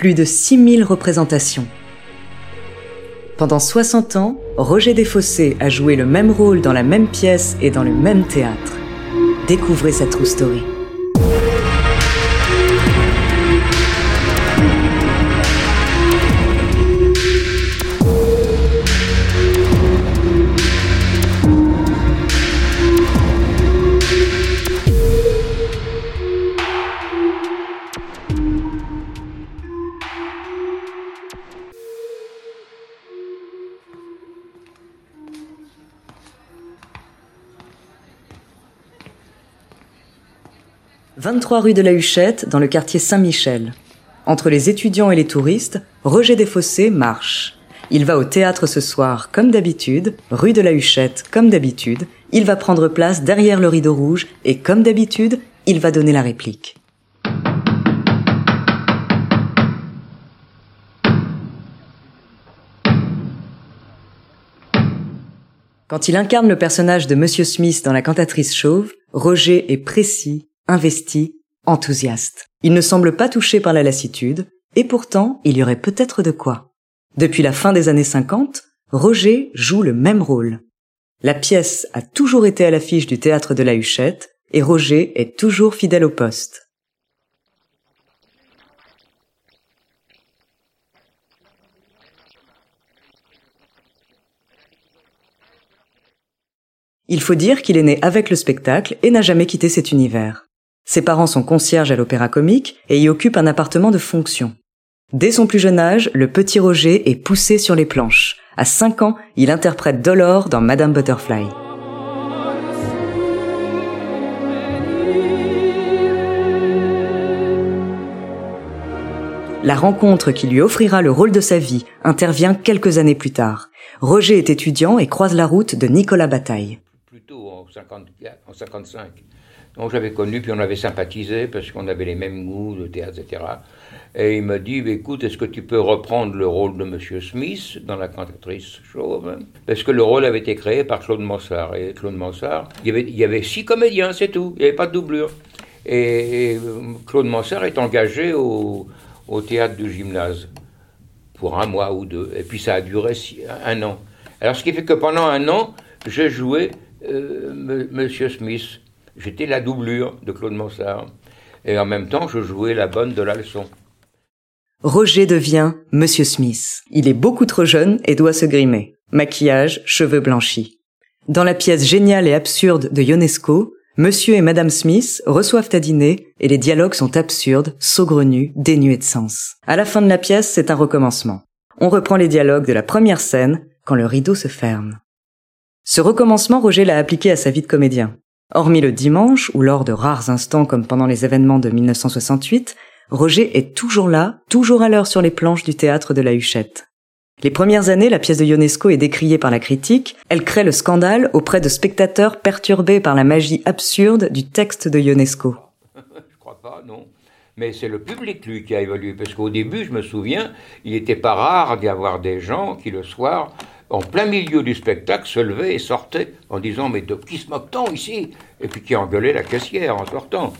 Plus de 6000 représentations. Pendant 60 ans, Roger Desfossés a joué le même rôle dans la même pièce et dans le même théâtre. Découvrez sa true story. 23 rue de la Huchette, dans le quartier Saint-Michel. Entre les étudiants et les touristes, Roger Desfossés marche. Il va au théâtre ce soir, comme d'habitude, rue de la Huchette, comme d'habitude. Il va prendre place derrière le rideau rouge et, comme d'habitude, il va donner la réplique. Quand il incarne le personnage de Monsieur Smith dans la cantatrice chauve, Roger est précis, investi, enthousiaste. Il ne semble pas touché par la lassitude, et pourtant il y aurait peut-être de quoi. Depuis la fin des années 50, Roger joue le même rôle. La pièce a toujours été à l'affiche du théâtre de la Huchette, et Roger est toujours fidèle au poste. Il faut dire qu'il est né avec le spectacle et n'a jamais quitté cet univers. Ses parents sont concierges à l'Opéra Comique et y occupent un appartement de fonction. Dès son plus jeune âge, le petit Roger est poussé sur les planches. À 5 ans, il interprète Dolore dans Madame Butterfly. La rencontre qui lui offrira le rôle de sa vie intervient quelques années plus tard. Roger est étudiant et croise la route de Nicolas Bataille. Plutôt en, 55. Donc j'avais connu, puis on avait sympathisé parce qu'on avait les mêmes goûts de théâtre, etc. Et il m'a dit, écoute, est-ce que tu peux reprendre le rôle de Monsieur Smith dans La cantatrice chauve? Parce que le rôle avait été créé par Claude Mansart. Et Claude Mansart, il y avait, il y avait six comédiens, c'est tout. Il n'y avait pas de doublure. Et, Claude Mansart est engagé au, au, théâtre du gymnase pour un mois ou deux. Et puis ça a duré un an. Alors ce qui fait que pendant un an, j'ai joué euh, Monsieur Smith. J'étais la doublure de Claude Mansart. Et en même temps, je jouais la bonne de la leçon. Roger devient Monsieur Smith. Il est beaucoup trop jeune et doit se grimer. Maquillage, cheveux blanchis. Dans la pièce géniale et absurde de Ionesco, Monsieur et Madame Smith reçoivent à dîner et les dialogues sont absurdes, saugrenus, dénués de sens. À la fin de la pièce, c'est un recommencement. On reprend les dialogues de la première scène quand le rideau se ferme. Ce recommencement, Roger l'a appliqué à sa vie de comédien. Hormis le dimanche, ou lors de rares instants comme pendant les événements de 1968, Roger est toujours là, toujours à l'heure sur les planches du théâtre de la Huchette. Les premières années, la pièce de Ionesco est décriée par la critique, elle crée le scandale auprès de spectateurs perturbés par la magie absurde du texte de Ionesco. je crois pas, non. Mais c'est le public, lui, qui a évolué. Parce qu'au début, je me souviens, il n'était pas rare d'y avoir des gens qui, le soir, en plein milieu du spectacle, se levait et sortait en disant Mais qui se moque-t-on ici? Et puis qui engueulait la caissière en sortant.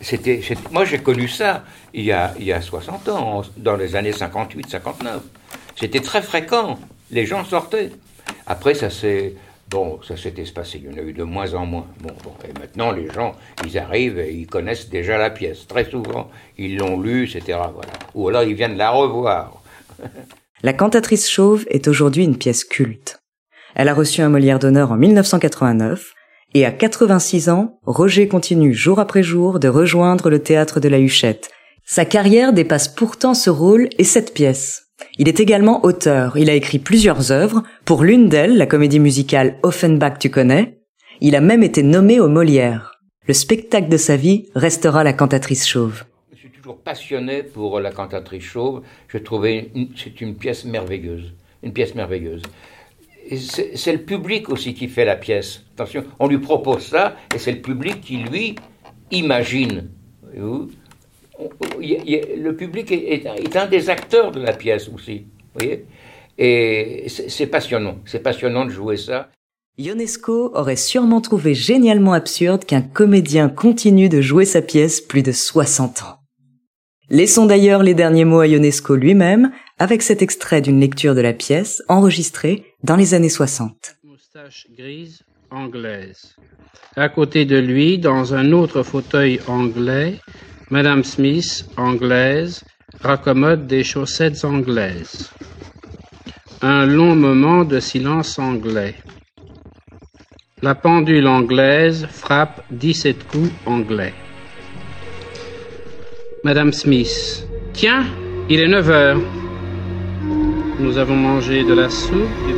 C'était, moi, j'ai connu ça il y, a, il y a 60 ans, dans les années 58-59. C'était très fréquent. Les gens sortaient. Après, ça s'est Bon, ça s'est espacé, il y en a eu de moins en moins. Bon, bon, et maintenant, les gens, ils arrivent et ils connaissent déjà la pièce. Très souvent, ils l'ont lue, etc. Voilà. Ou alors, ils viennent la revoir. la cantatrice chauve est aujourd'hui une pièce culte. Elle a reçu un Molière d'honneur en 1989, et à 86 ans, Roger continue jour après jour de rejoindre le théâtre de la Huchette. Sa carrière dépasse pourtant ce rôle et cette pièce. Il est également auteur. Il a écrit plusieurs œuvres. Pour l'une d'elles, la comédie musicale Offenbach tu connais, il a même été nommé au Molière. Le spectacle de sa vie restera la cantatrice chauve. Toujours passionné pour la cantatrice chauve. Je trouvais c'est une pièce merveilleuse, une pièce merveilleuse. C'est le public aussi qui fait la pièce. Attention, on lui propose ça et c'est le public qui lui imagine le public est, un des acteurs de la pièce aussi. voyez Et c'est passionnant. C'est passionnant de jouer ça. Ionesco aurait sûrement trouvé génialement absurde qu'un comédien continue de jouer sa pièce plus de 60 ans. Laissons d'ailleurs les derniers mots à Ionesco lui-même avec cet extrait d'une lecture de la pièce enregistrée dans les années 60. Moustache grise anglaise. À côté de lui, dans un autre fauteuil anglais, Madame Smith, anglaise, raccommode des chaussettes anglaises. Un long moment de silence anglais. La pendule anglaise frappe dix-sept coups anglais. Madame Smith. Tiens, il est neuf heures. Nous avons mangé de la soupe, du